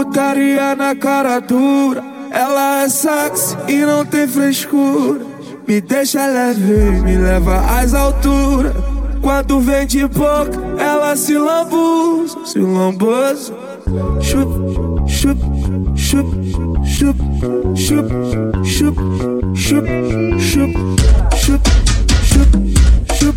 Putaria na cara dura, ela é sexy e não tem frescura. Me deixa leve, me leva às alturas. Quando vem de boca, ela se lambuza, se lambuza. Chup, chup, chup, chup, chup, chup, chup, chup, chup, chup, chup,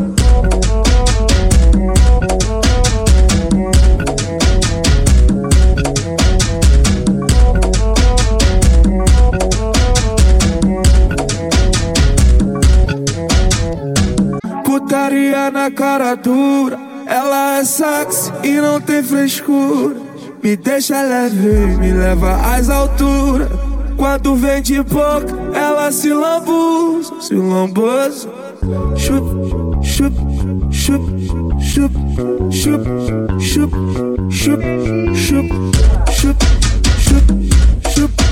na cara dura, ela é sexy e não tem frescura. Me deixa leve, me leva às alturas. Quando vem de boca, ela se lambuza, se lambuza. Chup, chup, chup, chup, chup, chup, chup, chup, chup, chup, chup,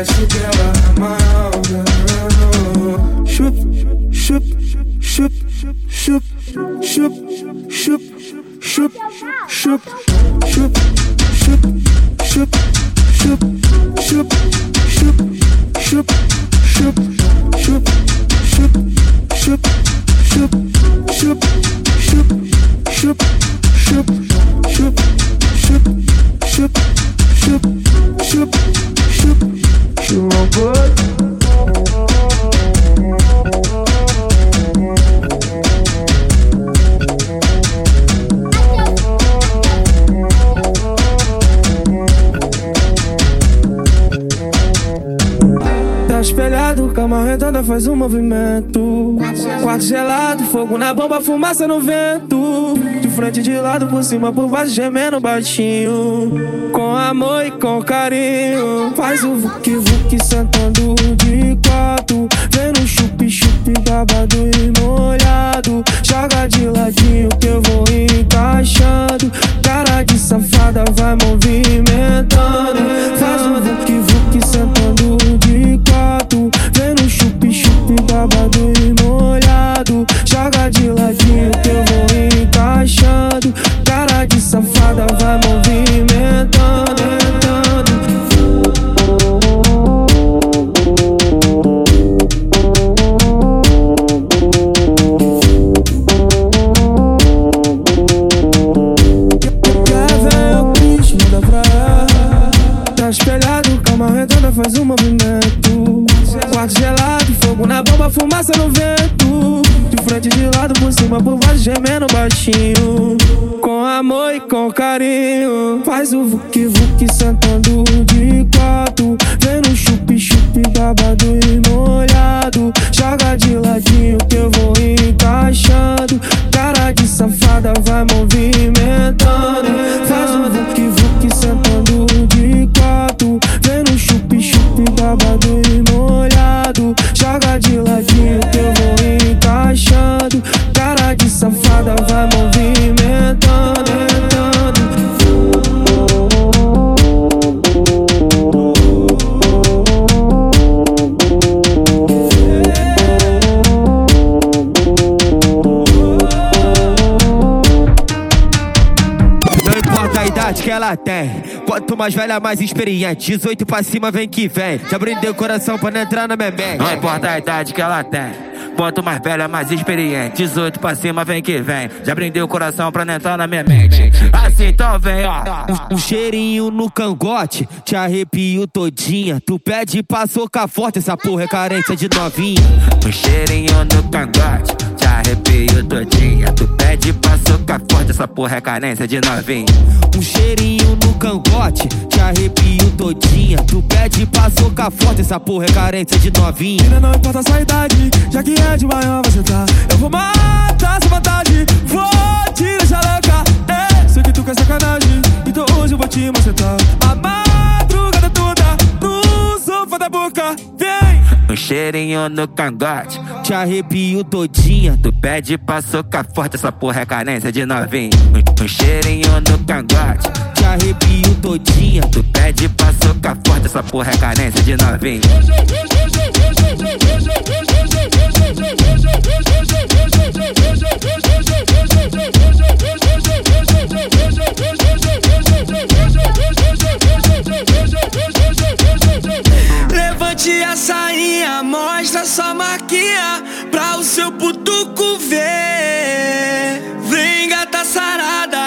Cause she faz um movimento. Quarto gelado, fogo na bomba, fumaça no vento. De frente, de lado, por cima, por baixo, gemendo baixinho. Com amor e com carinho. Faz o vuki vuki sentando de quatro. Vem no chup chup, babado e molhado. Joga de ladinho que eu vou encaixando. Cara de safada vai movimentando. Joga de ladinho que eu vou encaixando. Cara de safada vai movimentando. Tá espelhado, cama redonda faz um movimento. Quarto gelado, fogo na bomba, fumaça no vento. De frente, de lado, por cima, por baixo, gemendo baixinho. Com amor e com carinho. Faz o vuki vuki sentando de quatro. Que ela tem. Quanto mais velha, mais experiente. 18 pra cima, vem que vem. Já brindei o coração pra não entrar na minha mente. Não importa a idade que ela tem. Quanto mais velha, mais experiente. 18 pra cima, vem que vem. Já brindei o coração pra não entrar na minha mente. Assim então vem, ó. Um, um cheirinho no cangote, te arrepio todinha. Tu pede pra socar forte, essa porra é carência de novinha. Um cheirinho no cangote, te arrepio todinha. Tu pede pra socar forte, essa porra é carência de novinha. Um cheirinho no cangote, te arrepio todinha. Tu pede pra socar forte, essa porra é carência de novinha. Ainda não importa a sua idade, já que é de maior você tá. Eu vou matar essa vontade, vou te deixar louca. É, sei que tu quer sacanagem, então hoje eu vou te macetar. Cheirinho no cangote, Te arrepio todinha. Tu pede pra socar forte, essa porra é carência de novinha. Um, um cheirinho no cangote, Te arrepio todinha. tu pede pra socar forte, essa porra é carência de novinha. Levante a sainha, mostra sua marquinha pra o seu putuco ver. Vem gata sarada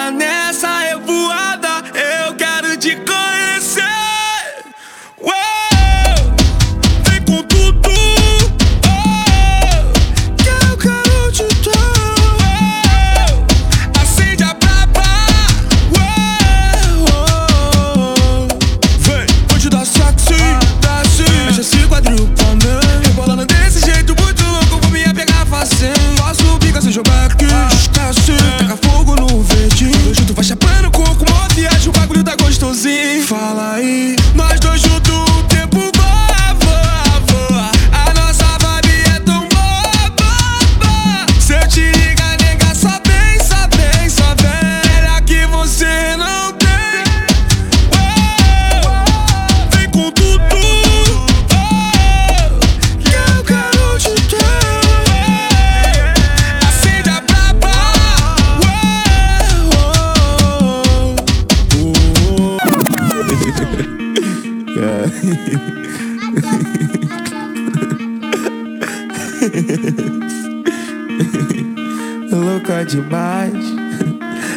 Louca demais,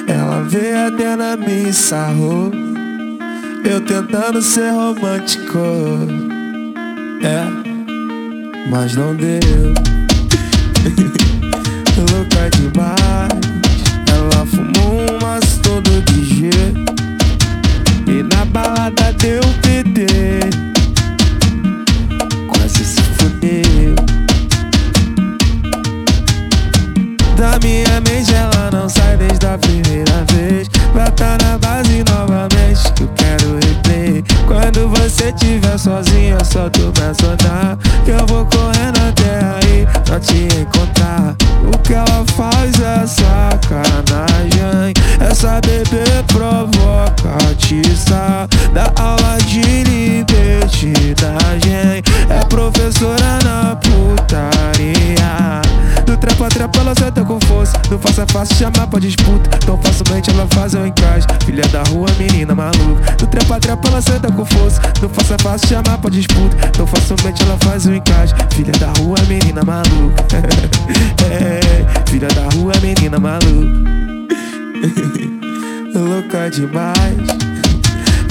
ela veio até na minha sarrou. Eu tentando ser romântico, é, mas não deu. Louca demais, ela fumou um maço todo de jeito. Na balada deu PT, quase se fudeu. Da minha mente ela não sai desde a primeira vez. Pra tá na base novamente que eu quero replay Quando você estiver sozinha só tu me acionar Que eu vou correndo Fácil chamar pra disputa. Tão facilmente ela faz o encaixe Filha da rua, menina maluca. Do trepa trepa ela senta com força. Não faça fácil chamar pra disputa. Tão facilmente ela faz o encaixe Filha da rua, menina maluca. É, Filha da rua, menina maluca. Louca demais.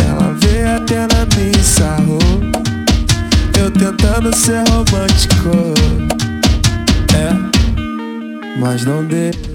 Ela veio até na minha sarrou Eu tentando ser romântico. É mas não deu.